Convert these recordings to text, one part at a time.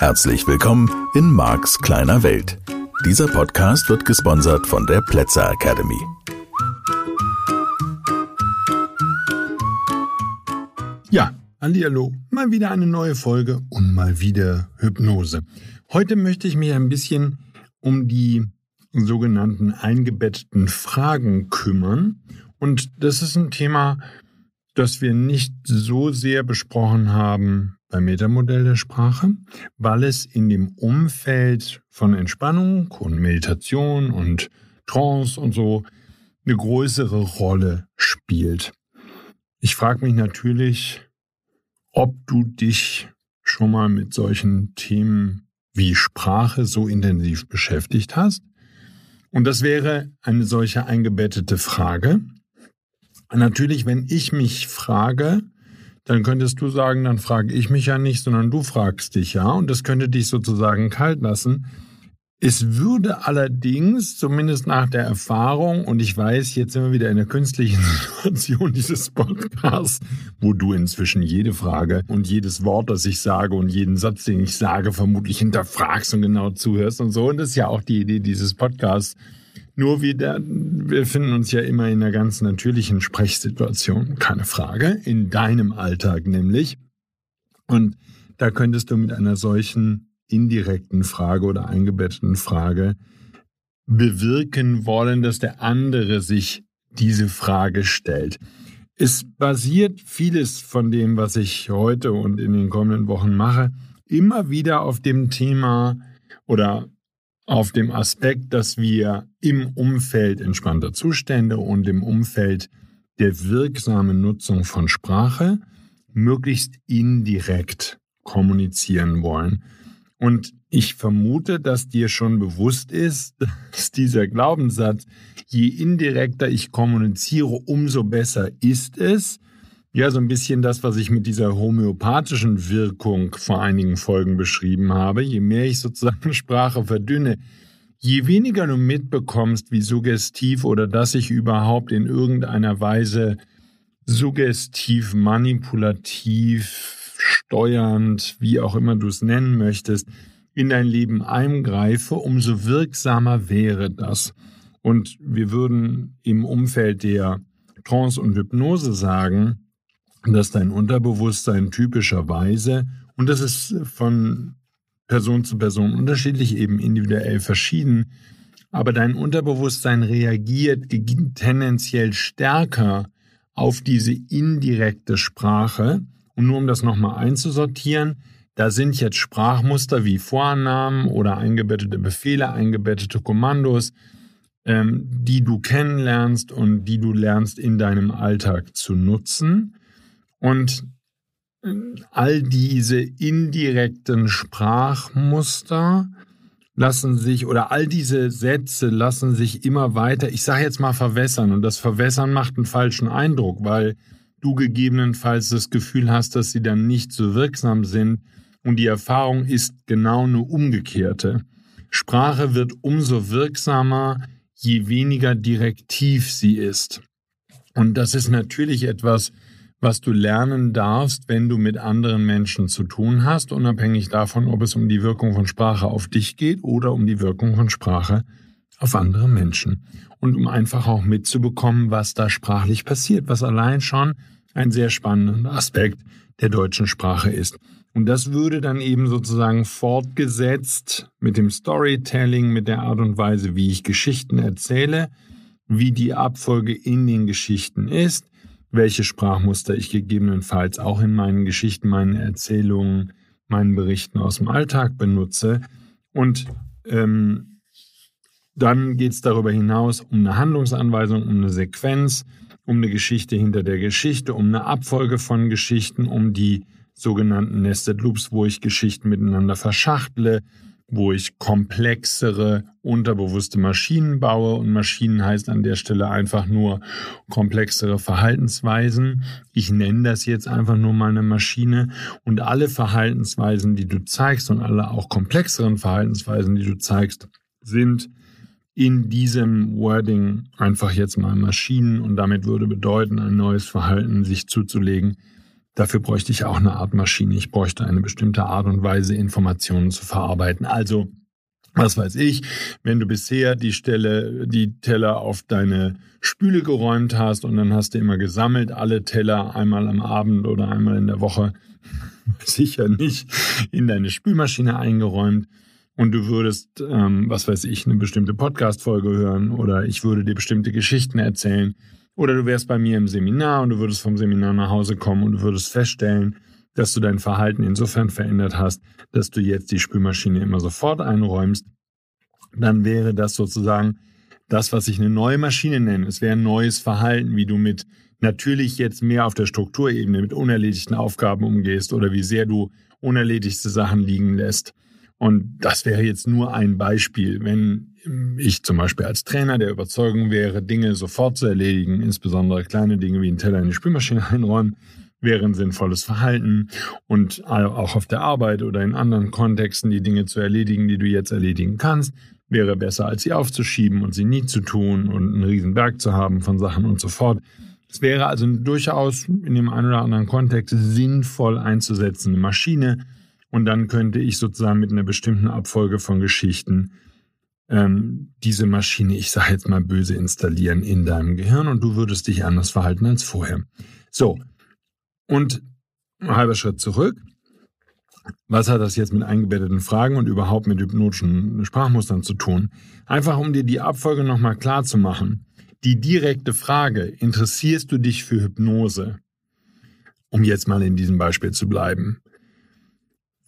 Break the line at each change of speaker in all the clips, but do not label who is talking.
Herzlich willkommen in Marks kleiner Welt. Dieser Podcast wird gesponsert von der Plätzer Academy.
Ja, hallo, mal wieder eine neue Folge und mal wieder Hypnose. Heute möchte ich mich ein bisschen um die sogenannten eingebetteten Fragen kümmern. Und das ist ein Thema, das wir nicht so sehr besprochen haben beim Metamodell der Sprache, weil es in dem Umfeld von Entspannung und Meditation und Trance und so eine größere Rolle spielt. Ich frage mich natürlich, ob du dich schon mal mit solchen Themen wie Sprache so intensiv beschäftigt hast. Und das wäre eine solche eingebettete Frage. Natürlich, wenn ich mich frage, dann könntest du sagen, dann frage ich mich ja nicht, sondern du fragst dich ja. Und das könnte dich sozusagen kalt lassen. Es würde allerdings, zumindest nach der Erfahrung, und ich weiß, jetzt sind wir wieder in der künstlichen Situation dieses Podcasts, wo du inzwischen jede Frage und jedes Wort, das ich sage und jeden Satz, den ich sage, vermutlich hinterfragst und genau zuhörst und so. Und das ist ja auch die Idee dieses Podcasts nur wieder, wir finden uns ja immer in einer ganz natürlichen Sprechsituation, keine Frage, in deinem Alltag nämlich. Und da könntest du mit einer solchen indirekten Frage oder eingebetteten Frage bewirken wollen, dass der andere sich diese Frage stellt. Es basiert vieles von dem, was ich heute und in den kommenden Wochen mache, immer wieder auf dem Thema oder auf dem Aspekt, dass wir im Umfeld entspannter Zustände und im Umfeld der wirksamen Nutzung von Sprache möglichst indirekt kommunizieren wollen. Und ich vermute, dass dir schon bewusst ist, dass dieser Glaubenssatz, je indirekter ich kommuniziere, umso besser ist es, ja, so ein bisschen das, was ich mit dieser homöopathischen Wirkung vor einigen Folgen beschrieben habe. Je mehr ich sozusagen Sprache verdünne, je weniger du mitbekommst, wie suggestiv oder dass ich überhaupt in irgendeiner Weise suggestiv, manipulativ, steuernd, wie auch immer du es nennen möchtest, in dein Leben eingreife, umso wirksamer wäre das. Und wir würden im Umfeld der Trance und Hypnose sagen, dass dein Unterbewusstsein typischerweise, und das ist von Person zu Person unterschiedlich, eben individuell verschieden, aber dein Unterbewusstsein reagiert tendenziell stärker auf diese indirekte Sprache. Und nur um das nochmal einzusortieren, da sind jetzt Sprachmuster wie Vorannahmen oder eingebettete Befehle, eingebettete Kommandos, ähm, die du kennenlernst und die du lernst in deinem Alltag zu nutzen. Und all diese indirekten Sprachmuster lassen sich oder all diese Sätze lassen sich immer weiter, ich sage jetzt mal verwässern und das Verwässern macht einen falschen Eindruck, weil du gegebenenfalls das Gefühl hast, dass sie dann nicht so wirksam sind und die Erfahrung ist genau eine umgekehrte. Sprache wird umso wirksamer, je weniger direktiv sie ist. Und das ist natürlich etwas, was du lernen darfst, wenn du mit anderen Menschen zu tun hast, unabhängig davon, ob es um die Wirkung von Sprache auf dich geht oder um die Wirkung von Sprache auf andere Menschen. Und um einfach auch mitzubekommen, was da sprachlich passiert, was allein schon ein sehr spannender Aspekt der deutschen Sprache ist. Und das würde dann eben sozusagen fortgesetzt mit dem Storytelling, mit der Art und Weise, wie ich Geschichten erzähle, wie die Abfolge in den Geschichten ist, welche Sprachmuster ich gegebenenfalls auch in meinen Geschichten, meinen Erzählungen, meinen Berichten aus dem Alltag benutze. Und ähm, dann geht es darüber hinaus um eine Handlungsanweisung, um eine Sequenz, um eine Geschichte hinter der Geschichte, um eine Abfolge von Geschichten, um die sogenannten Nested Loops, wo ich Geschichten miteinander verschachtle, wo ich komplexere, unterbewusste Maschinen baue. Und Maschinen heißt an der Stelle einfach nur komplexere Verhaltensweisen. Ich nenne das jetzt einfach nur mal eine Maschine. Und alle Verhaltensweisen, die du zeigst und alle auch komplexeren Verhaltensweisen, die du zeigst, sind in diesem Wording einfach jetzt mal Maschinen. Und damit würde bedeuten, ein neues Verhalten sich zuzulegen, Dafür bräuchte ich auch eine Art Maschine. Ich bräuchte eine bestimmte Art und Weise, Informationen zu verarbeiten. Also, was weiß ich, wenn du bisher die Stelle, die Teller auf deine Spüle geräumt hast und dann hast du immer gesammelt, alle Teller einmal am Abend oder einmal in der Woche, sicher nicht, in deine Spülmaschine eingeräumt und du würdest, ähm, was weiß ich, eine bestimmte Podcast-Folge hören oder ich würde dir bestimmte Geschichten erzählen oder du wärst bei mir im Seminar und du würdest vom Seminar nach Hause kommen und du würdest feststellen, dass du dein Verhalten insofern verändert hast, dass du jetzt die Spülmaschine immer sofort einräumst, dann wäre das sozusagen das, was ich eine neue Maschine nenne. Es wäre ein neues Verhalten, wie du mit natürlich jetzt mehr auf der Strukturebene mit unerledigten Aufgaben umgehst oder wie sehr du unerledigte Sachen liegen lässt. Und das wäre jetzt nur ein Beispiel. Wenn ich zum Beispiel als Trainer der Überzeugung wäre, Dinge sofort zu erledigen, insbesondere kleine Dinge wie einen Teller in die Spülmaschine einräumen, wäre ein sinnvolles Verhalten und auch auf der Arbeit oder in anderen Kontexten die Dinge zu erledigen, die du jetzt erledigen kannst, wäre besser, als sie aufzuschieben und sie nie zu tun und einen riesen Berg zu haben von Sachen und so fort. Es wäre also durchaus in dem einen oder anderen Kontext sinnvoll einzusetzen, eine Maschine, und dann könnte ich sozusagen mit einer bestimmten Abfolge von Geschichten ähm, diese Maschine, ich sage jetzt mal böse, installieren in deinem Gehirn und du würdest dich anders verhalten als vorher. So, und ein halber Schritt zurück. Was hat das jetzt mit eingebetteten Fragen und überhaupt mit hypnotischen Sprachmustern zu tun? Einfach um dir die Abfolge nochmal klar zu machen. Die direkte Frage, interessierst du dich für Hypnose? Um jetzt mal in diesem Beispiel zu bleiben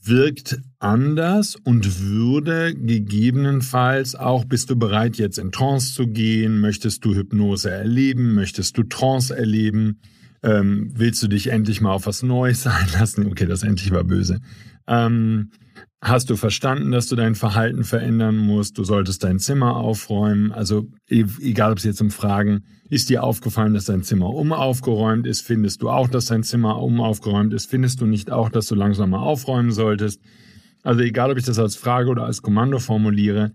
wirkt anders und würde gegebenenfalls auch, bist du bereit jetzt in Trance zu gehen, möchtest du Hypnose erleben, möchtest du Trance erleben, ähm, willst du dich endlich mal auf was Neues einlassen? Okay, das endlich war böse. Ähm, Hast du verstanden, dass du dein Verhalten verändern musst? Du solltest dein Zimmer aufräumen. Also e-, egal, ob es jetzt um Fragen, ist dir aufgefallen, dass dein Zimmer umaufgeräumt ist? Findest du auch, dass dein Zimmer umaufgeräumt ist? Findest du nicht auch, dass du langsam mal aufräumen solltest? Also egal, ob ich das als Frage oder als Kommando formuliere,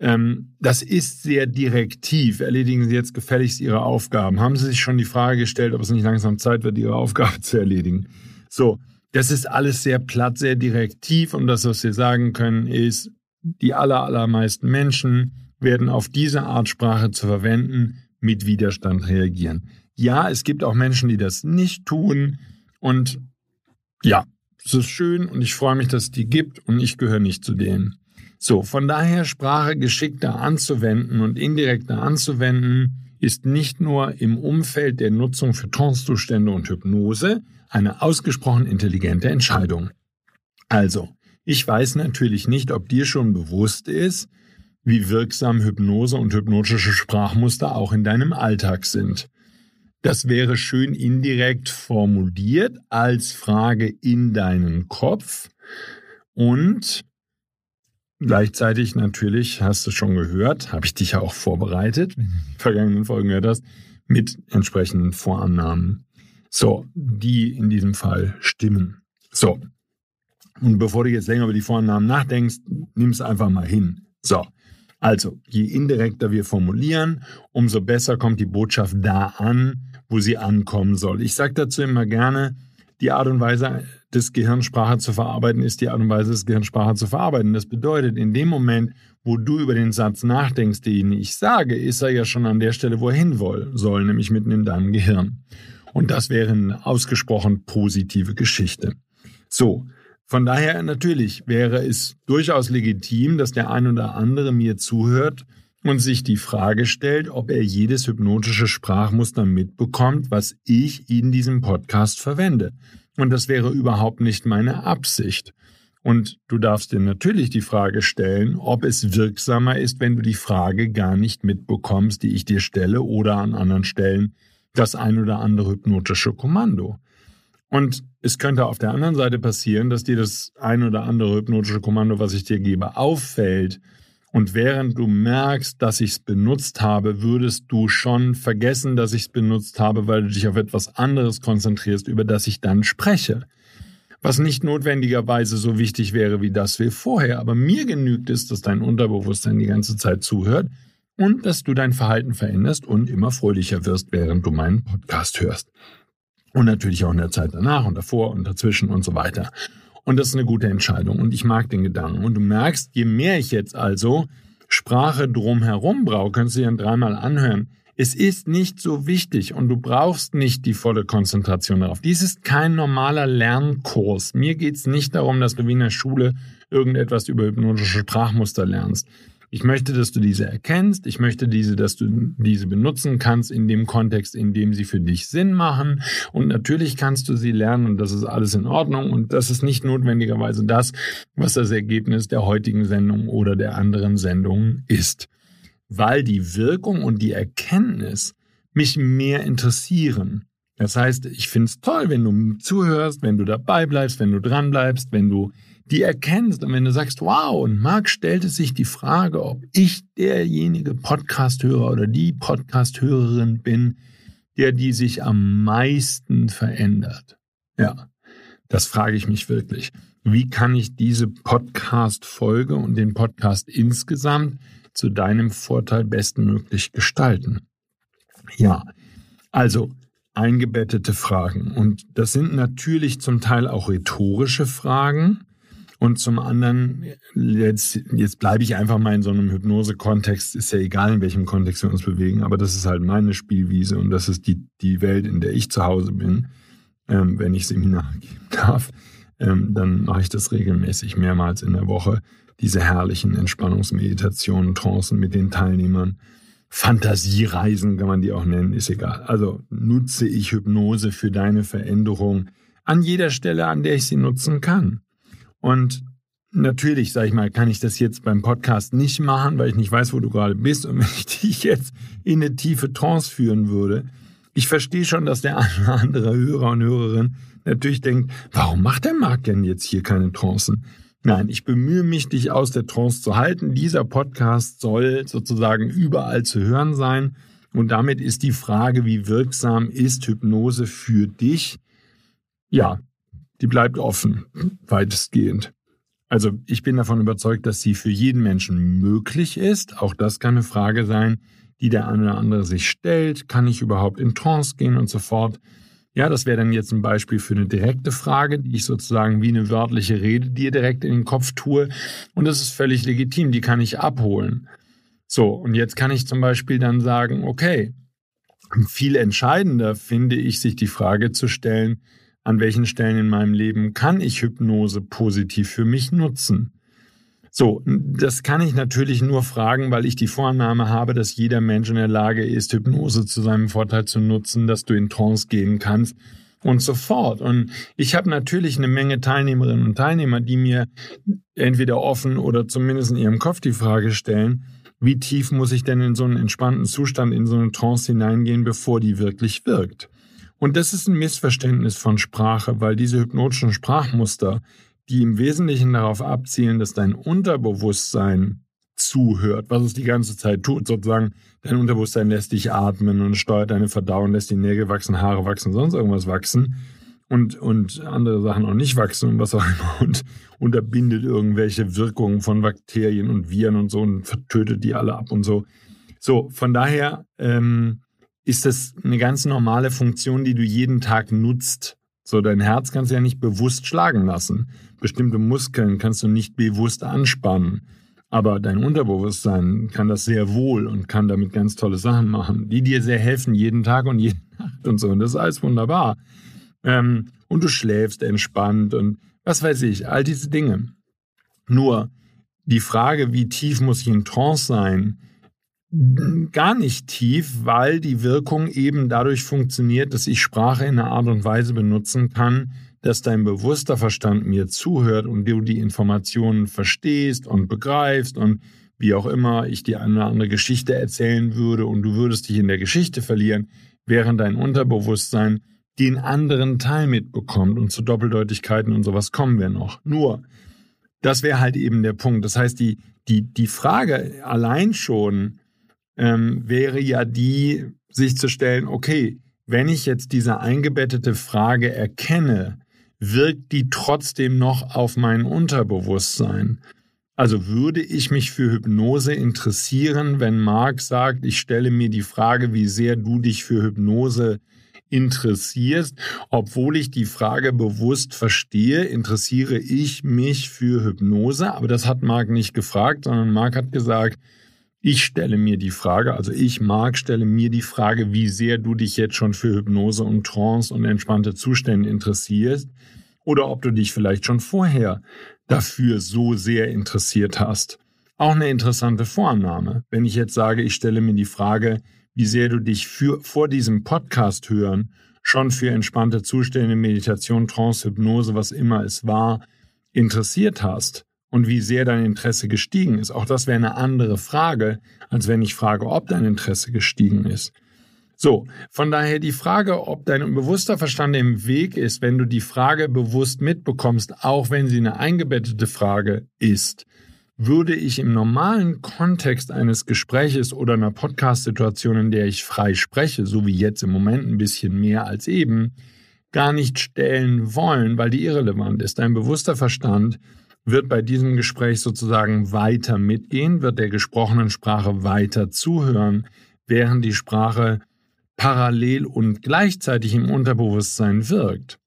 ähm, das ist sehr direktiv. Erledigen Sie jetzt gefälligst Ihre Aufgaben. Haben Sie sich schon die Frage gestellt, ob es nicht langsam Zeit wird, Ihre Aufgabe zu erledigen? So, das ist alles sehr platt, sehr direktiv und das, was wir sagen können, ist, die aller, allermeisten Menschen werden auf diese Art Sprache zu verwenden mit Widerstand reagieren. Ja, es gibt auch Menschen, die das nicht tun und ja, es ist schön und ich freue mich, dass es die gibt und ich gehöre nicht zu denen. So, von daher Sprache geschickter anzuwenden und indirekter anzuwenden, ist nicht nur im Umfeld der Nutzung für Trancezustände und Hypnose, eine ausgesprochen intelligente Entscheidung. Also, ich weiß natürlich nicht, ob dir schon bewusst ist, wie wirksam Hypnose und hypnotische Sprachmuster auch in deinem Alltag sind. Das wäre schön indirekt formuliert als Frage in deinen Kopf und gleichzeitig natürlich, hast du schon gehört, habe ich dich ja auch vorbereitet, wenn du vergangenen Folgen gehört hast, mit entsprechenden Vorannahmen. So, die in diesem Fall stimmen. So. Und bevor du jetzt länger über die Vornamen nachdenkst, nimm es einfach mal hin. So. Also, je indirekter wir formulieren, umso besser kommt die Botschaft da an, wo sie ankommen soll. Ich sage dazu immer gerne, die Art und Weise des Gehirnsprache zu verarbeiten, ist die Art und Weise des Gehirnsprache zu verarbeiten. Das bedeutet, in dem Moment, wo du über den Satz nachdenkst, den ich sage, ist er ja schon an der Stelle, wo er hin soll, nämlich mitten in deinem Gehirn. Und das wäre eine ausgesprochen positive Geschichte. So, von daher natürlich wäre es durchaus legitim, dass der ein oder andere mir zuhört und sich die Frage stellt, ob er jedes hypnotische Sprachmuster mitbekommt, was ich in diesem Podcast verwende. Und das wäre überhaupt nicht meine Absicht. Und du darfst dir natürlich die Frage stellen, ob es wirksamer ist, wenn du die Frage gar nicht mitbekommst, die ich dir stelle oder an anderen Stellen das ein oder andere hypnotische Kommando. Und es könnte auf der anderen Seite passieren, dass dir das ein oder andere hypnotische Kommando, was ich dir gebe, auffällt. Und während du merkst, dass ich es benutzt habe, würdest du schon vergessen, dass ich es benutzt habe, weil du dich auf etwas anderes konzentrierst, über das ich dann spreche. Was nicht notwendigerweise so wichtig wäre wie das wir vorher. Aber mir genügt es, dass dein Unterbewusstsein die ganze Zeit zuhört und dass du dein Verhalten veränderst und immer fröhlicher wirst, während du meinen Podcast hörst. Und natürlich auch in der Zeit danach und davor und dazwischen und so weiter. Und das ist eine gute Entscheidung. Und ich mag den Gedanken. Und du merkst, je mehr ich jetzt also Sprache drumherum brauche, kannst du dir dreimal anhören. Es ist nicht so wichtig und du brauchst nicht die volle Konzentration darauf. Dies ist kein normaler Lernkurs. Mir geht es nicht darum, dass du wie in der Schule irgendetwas über hypnotische Sprachmuster lernst. Ich möchte, dass du diese erkennst. Ich möchte diese, dass du diese benutzen kannst in dem Kontext, in dem sie für dich Sinn machen. Und natürlich kannst du sie lernen und das ist alles in Ordnung. Und das ist nicht notwendigerweise das, was das Ergebnis der heutigen Sendung oder der anderen Sendungen ist. Weil die Wirkung und die Erkenntnis mich mehr interessieren. Das heißt, ich finde es toll, wenn du zuhörst, wenn du dabei bleibst, wenn du dran bleibst, wenn du die erkennst und wenn du sagst, wow, und Marc stellte sich die Frage, ob ich derjenige Podcast-Hörer oder die Podcast-Hörerin bin, der die sich am meisten verändert. Ja, das frage ich mich wirklich. Wie kann ich diese Podcast-Folge und den Podcast insgesamt zu deinem Vorteil bestmöglich gestalten? Ja, also eingebettete Fragen. Und das sind natürlich zum Teil auch rhetorische Fragen. Und zum anderen, jetzt, jetzt bleibe ich einfach mal in so einem Hypnose-Kontext, ist ja egal, in welchem Kontext wir uns bewegen, aber das ist halt meine Spielwiese und das ist die, die Welt, in der ich zu Hause bin, ähm, wenn ich Seminar geben darf. Ähm, dann mache ich das regelmäßig mehrmals in der Woche, diese herrlichen Entspannungsmeditationen, Trancen mit den Teilnehmern. Fantasiereisen kann man die auch nennen, ist egal. Also nutze ich Hypnose für deine Veränderung an jeder Stelle, an der ich sie nutzen kann. Und natürlich, sag ich mal, kann ich das jetzt beim Podcast nicht machen, weil ich nicht weiß, wo du gerade bist und wenn ich dich jetzt in eine tiefe Trance führen würde. Ich verstehe schon, dass der eine oder andere Hörer und Hörerin natürlich denkt, warum macht der Marc denn jetzt hier keine Trancen? Nein, ich bemühe mich, dich aus der Trance zu halten. Dieser Podcast soll sozusagen überall zu hören sein. Und damit ist die Frage, wie wirksam ist Hypnose für dich? Ja, die bleibt offen, weitestgehend. Also ich bin davon überzeugt, dass sie für jeden Menschen möglich ist. Auch das kann eine Frage sein, die der eine oder andere sich stellt. Kann ich überhaupt in Trance gehen und so fort? Ja, das wäre dann jetzt ein Beispiel für eine direkte Frage, die ich sozusagen wie eine wörtliche Rede dir direkt in den Kopf tue. Und das ist völlig legitim, die kann ich abholen. So, und jetzt kann ich zum Beispiel dann sagen, okay, viel entscheidender finde ich, sich die Frage zu stellen, an welchen Stellen in meinem Leben kann ich Hypnose positiv für mich nutzen? So, das kann ich natürlich nur fragen, weil ich die Vorannahme habe, dass jeder Mensch in der Lage ist, Hypnose zu seinem Vorteil zu nutzen, dass du in Trance gehen kannst und so fort. Und ich habe natürlich eine Menge Teilnehmerinnen und Teilnehmer, die mir entweder offen oder zumindest in ihrem Kopf die Frage stellen, wie tief muss ich denn in so einen entspannten Zustand, in so eine Trance hineingehen, bevor die wirklich wirkt? Und das ist ein Missverständnis von Sprache, weil diese hypnotischen Sprachmuster, die im Wesentlichen darauf abzielen, dass dein Unterbewusstsein zuhört, was es die ganze Zeit tut, sozusagen dein Unterbewusstsein lässt dich atmen und steuert deine Verdauung, lässt die Nägel wachsen, Haare wachsen, sonst irgendwas wachsen und, und andere Sachen auch nicht wachsen und was auch immer und unterbindet irgendwelche Wirkungen von Bakterien und Viren und so und vertötet die alle ab und so. So, von daher ähm, ist das eine ganz normale Funktion, die du jeden Tag nutzt. So, dein Herz kannst du ja nicht bewusst schlagen lassen. Bestimmte Muskeln kannst du nicht bewusst anspannen. Aber dein Unterbewusstsein kann das sehr wohl und kann damit ganz tolle Sachen machen, die dir sehr helfen, jeden Tag und jede Nacht und so. Und das ist alles wunderbar. Ähm, und du schläfst entspannt und was weiß ich, all diese Dinge. Nur die Frage, wie tief muss ich in Trance sein, gar nicht tief, weil die Wirkung eben dadurch funktioniert, dass ich Sprache in einer Art und Weise benutzen kann, dass dein bewusster Verstand mir zuhört und du die Informationen verstehst und begreifst und wie auch immer ich dir eine andere Geschichte erzählen würde und du würdest dich in der Geschichte verlieren, während dein Unterbewusstsein den anderen Teil mitbekommt und zu Doppeldeutigkeiten und sowas kommen wir noch. Nur, das wäre halt eben der Punkt. Das heißt, die, die, die Frage allein schon, ähm, wäre ja die, sich zu stellen, okay, wenn ich jetzt diese eingebettete Frage erkenne, wirkt die trotzdem noch auf mein Unterbewusstsein? Also würde ich mich für Hypnose interessieren, wenn Marc sagt, ich stelle mir die Frage, wie sehr du dich für Hypnose interessierst, obwohl ich die Frage bewusst verstehe, interessiere ich mich für Hypnose, aber das hat Marc nicht gefragt, sondern Marc hat gesagt, ich stelle mir die Frage, also ich, Marc, stelle mir die Frage, wie sehr du dich jetzt schon für Hypnose und Trance und entspannte Zustände interessierst oder ob du dich vielleicht schon vorher dafür so sehr interessiert hast. Auch eine interessante Vorannahme. Wenn ich jetzt sage, ich stelle mir die Frage, wie sehr du dich für, vor diesem Podcast hören schon für entspannte Zustände, Meditation, Trance, Hypnose, was immer es war, interessiert hast und wie sehr dein Interesse gestiegen ist. Auch das wäre eine andere Frage, als wenn ich frage, ob dein Interesse gestiegen ist. So, von daher die Frage, ob dein bewusster Verstand im Weg ist, wenn du die Frage bewusst mitbekommst, auch wenn sie eine eingebettete Frage ist, würde ich im normalen Kontext eines Gespräches oder einer Podcast-Situation, in der ich frei spreche, so wie jetzt im Moment ein bisschen mehr als eben, gar nicht stellen wollen, weil die irrelevant ist. Dein bewusster Verstand wird bei diesem Gespräch sozusagen weiter mitgehen, wird der gesprochenen Sprache weiter zuhören, während die Sprache parallel und gleichzeitig im Unterbewusstsein wirkt.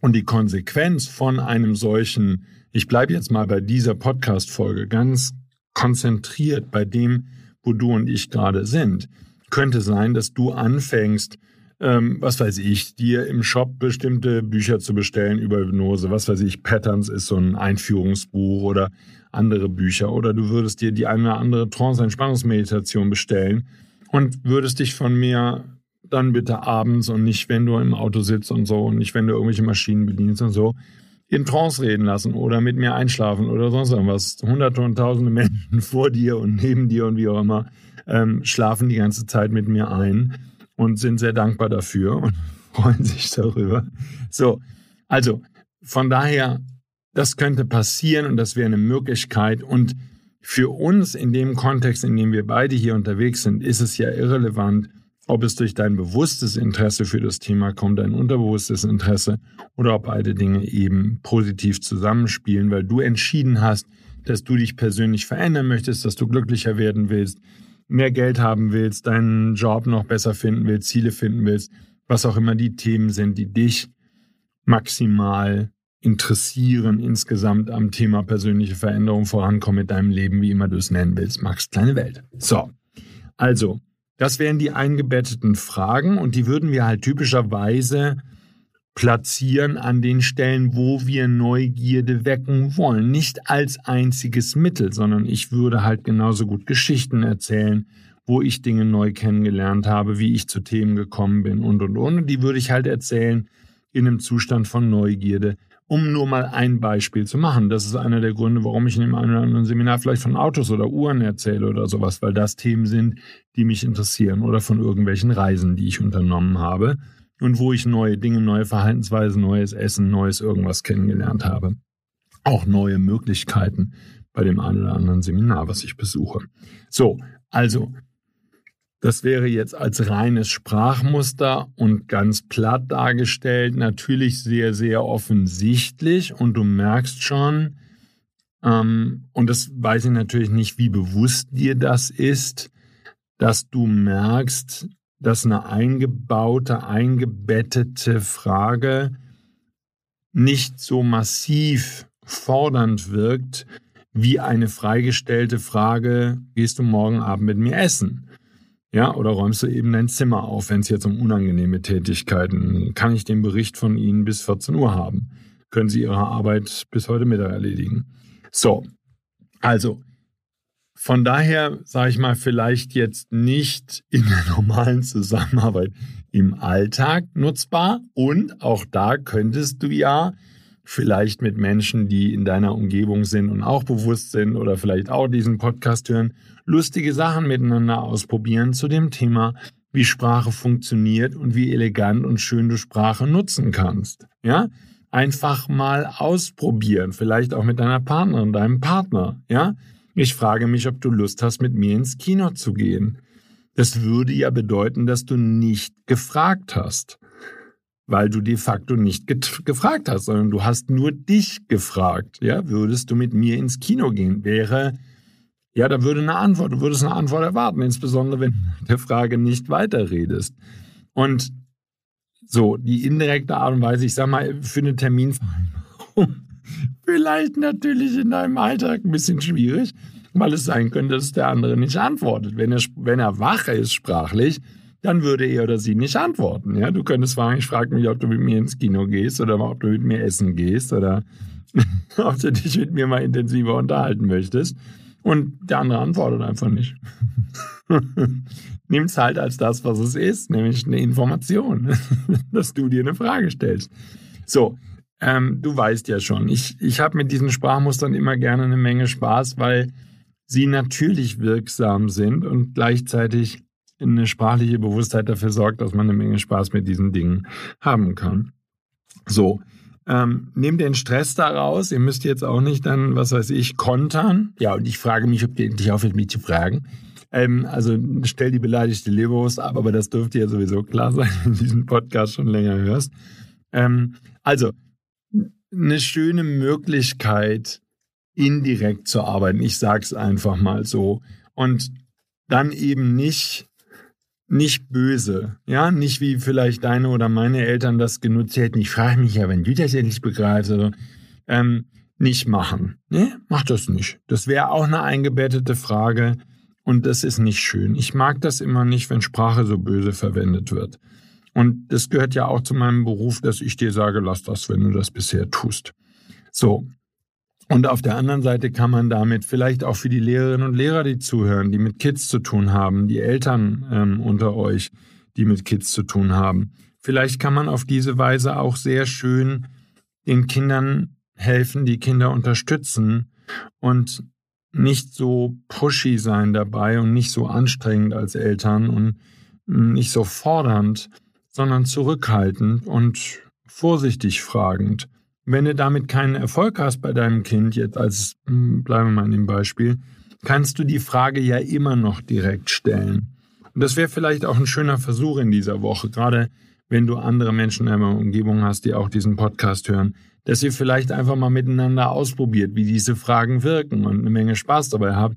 Und die Konsequenz von einem solchen, ich bleibe jetzt mal bei dieser Podcast-Folge ganz konzentriert bei dem, wo du und ich gerade sind, könnte sein, dass du anfängst, ähm, was weiß ich, dir im Shop bestimmte Bücher zu bestellen über Hypnose. Was weiß ich, Patterns ist so ein Einführungsbuch oder andere Bücher. Oder du würdest dir die eine oder andere Trance-Entspannungsmeditation bestellen und würdest dich von mir dann bitte abends und nicht, wenn du im Auto sitzt und so und nicht, wenn du irgendwelche Maschinen bedienst und so, in Trance reden lassen oder mit mir einschlafen oder sonst irgendwas. Hunderte und tausende Menschen vor dir und neben dir und wie auch immer ähm, schlafen die ganze Zeit mit mir ein und sind sehr dankbar dafür und freuen sich darüber. So, also von daher, das könnte passieren und das wäre eine Möglichkeit und für uns in dem Kontext, in dem wir beide hier unterwegs sind, ist es ja irrelevant, ob es durch dein bewusstes Interesse für das Thema kommt, dein unterbewusstes Interesse oder ob beide Dinge eben positiv zusammenspielen, weil du entschieden hast, dass du dich persönlich verändern möchtest, dass du glücklicher werden willst, mehr Geld haben willst, deinen Job noch besser finden willst, Ziele finden willst, was auch immer die Themen sind, die dich maximal interessieren insgesamt am Thema persönliche Veränderung vorankommen mit deinem Leben, wie immer du es nennen willst. Max kleine Welt. So, also das wären die eingebetteten Fragen und die würden wir halt typischerweise platzieren an den Stellen, wo wir Neugierde wecken wollen. Nicht als einziges Mittel, sondern ich würde halt genauso gut Geschichten erzählen, wo ich Dinge neu kennengelernt habe, wie ich zu Themen gekommen bin und und und. Die würde ich halt erzählen in einem Zustand von Neugierde, um nur mal ein Beispiel zu machen. Das ist einer der Gründe, warum ich in einem oder anderen Seminar vielleicht von Autos oder Uhren erzähle oder sowas, weil das Themen sind, die mich interessieren oder von irgendwelchen Reisen, die ich unternommen habe und wo ich neue Dinge, neue Verhaltensweisen, neues Essen, neues irgendwas kennengelernt habe. Auch neue Möglichkeiten bei dem einen oder anderen Seminar, was ich besuche. So, also das wäre jetzt als reines Sprachmuster und ganz platt dargestellt, natürlich sehr, sehr offensichtlich. Und du merkst schon, ähm, und das weiß ich natürlich nicht, wie bewusst dir das ist, dass du merkst, dass eine eingebaute, eingebettete Frage nicht so massiv fordernd wirkt wie eine freigestellte Frage, gehst du morgen Abend mit mir essen? Ja, oder räumst du eben dein Zimmer auf, wenn es jetzt um unangenehme Tätigkeiten? Kann ich den Bericht von Ihnen bis 14 Uhr haben? Können Sie Ihre Arbeit bis heute Mittag erledigen? So, also von daher sage ich mal, vielleicht jetzt nicht in der normalen Zusammenarbeit im Alltag nutzbar. Und auch da könntest du ja vielleicht mit Menschen, die in deiner Umgebung sind und auch bewusst sind oder vielleicht auch diesen Podcast hören, lustige Sachen miteinander ausprobieren zu dem Thema, wie Sprache funktioniert und wie elegant und schön du Sprache nutzen kannst. Ja? Einfach mal ausprobieren, vielleicht auch mit deiner Partnerin, deinem Partner. Ja? Ich frage mich, ob du Lust hast, mit mir ins Kino zu gehen. Das würde ja bedeuten, dass du nicht gefragt hast weil du de facto nicht gefragt hast, sondern du hast nur dich gefragt. Ja, würdest du mit mir ins Kino gehen? Wäre, ja, da würde eine Antwort, du würdest eine Antwort erwarten, insbesondere wenn du der Frage nicht weiterredest. Und so, die indirekte Art und Weise, ich sag mal, für eine Terminvereinbarung, vielleicht natürlich in deinem Alltag ein bisschen schwierig, weil es sein könnte, dass der andere nicht antwortet. Wenn er, wenn er wach ist sprachlich, dann würde er oder sie nicht antworten. Ja, du könntest fragen, ich frage mich, ob du mit mir ins Kino gehst oder ob du mit mir essen gehst oder ob du dich mit mir mal intensiver unterhalten möchtest. Und der andere antwortet einfach nicht. Nimm es halt als das, was es ist, nämlich eine Information, dass du dir eine Frage stellst. So, ähm, du weißt ja schon, ich, ich habe mit diesen Sprachmustern immer gerne eine Menge Spaß, weil sie natürlich wirksam sind und gleichzeitig eine sprachliche Bewusstheit dafür sorgt, dass man eine Menge Spaß mit diesen Dingen haben kann. So, ähm, nehmt den Stress da raus. Ihr müsst jetzt auch nicht dann, was weiß ich, kontern. Ja, und ich frage mich, ob ihr endlich aufhört, mich zu fragen. Ähm, also stell die beleidigte Leberwurst ab, aber das dürfte ja sowieso klar sein, wenn du diesen Podcast schon länger hörst. Ähm, also, eine schöne Möglichkeit, indirekt zu arbeiten. Ich sage es einfach mal so. Und dann eben nicht nicht böse, ja, nicht wie vielleicht deine oder meine Eltern das genutzt hätten. Ich frage mich ja, wenn du das endlich begreifst, also, ähm, nicht machen. Ne, mach das nicht. Das wäre auch eine eingebettete Frage und das ist nicht schön. Ich mag das immer nicht, wenn Sprache so böse verwendet wird. Und das gehört ja auch zu meinem Beruf, dass ich dir sage, lass das, wenn du das bisher tust. So, und auf der anderen Seite kann man damit vielleicht auch für die Lehrerinnen und Lehrer, die zuhören, die mit Kids zu tun haben, die Eltern ähm, unter euch, die mit Kids zu tun haben, vielleicht kann man auf diese Weise auch sehr schön den Kindern helfen, die Kinder unterstützen und nicht so pushy sein dabei und nicht so anstrengend als Eltern und nicht so fordernd, sondern zurückhaltend und vorsichtig fragend. Wenn du damit keinen Erfolg hast bei deinem Kind, jetzt als, hm, bleiben wir mal in dem Beispiel, kannst du die Frage ja immer noch direkt stellen. Und das wäre vielleicht auch ein schöner Versuch in dieser Woche, gerade wenn du andere Menschen in deiner Umgebung hast, die auch diesen Podcast hören, dass ihr vielleicht einfach mal miteinander ausprobiert, wie diese Fragen wirken und eine Menge Spaß dabei habt.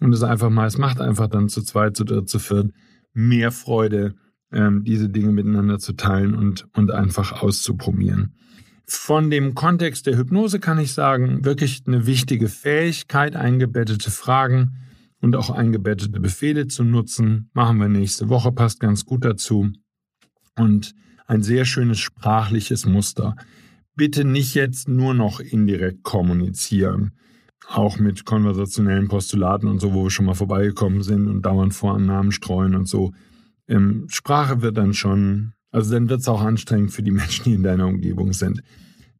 Und es einfach mal, es macht einfach dann zu zweit, zu dritt, zu viert mehr Freude, ähm, diese Dinge miteinander zu teilen und, und einfach auszuprobieren. Von dem Kontext der Hypnose kann ich sagen, wirklich eine wichtige Fähigkeit, eingebettete Fragen und auch eingebettete Befehle zu nutzen. Machen wir nächste Woche, passt ganz gut dazu. Und ein sehr schönes sprachliches Muster. Bitte nicht jetzt nur noch indirekt kommunizieren. Auch mit konversationellen Postulaten und so, wo wir schon mal vorbeigekommen sind und dauernd Vorannahmen streuen und so. Ähm, Sprache wird dann schon also dann wird es auch anstrengend für die Menschen, die in deiner Umgebung sind.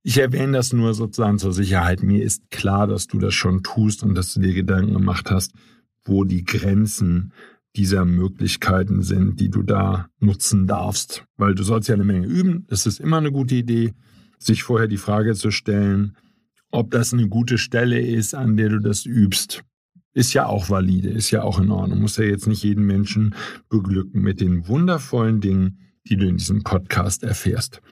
Ich erwähne das nur sozusagen zur Sicherheit. Mir ist klar, dass du das schon tust und dass du dir Gedanken gemacht hast, wo die Grenzen dieser Möglichkeiten sind, die du da nutzen darfst. Weil du sollst ja eine Menge üben. Das ist immer eine gute Idee, sich vorher die Frage zu stellen, ob das eine gute Stelle ist, an der du das übst. Ist ja auch valide, ist ja auch in Ordnung. Muss ja jetzt nicht jeden Menschen beglücken mit den wundervollen Dingen, die du in diesem Podcast erfährst.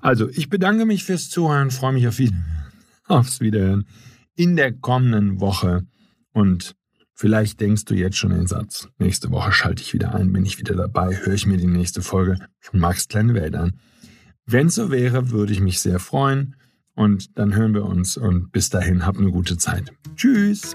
Also, ich bedanke mich fürs Zuhören, freue mich auf wieder, aufs Wiederhören in der kommenden Woche und vielleicht denkst du jetzt schon den Satz. Nächste Woche schalte ich wieder ein, bin ich wieder dabei, höre ich mir die nächste Folge von Max Kleine Welt an. Wenn so wäre, würde ich mich sehr freuen und dann hören wir uns und bis dahin habt eine gute Zeit. Tschüss.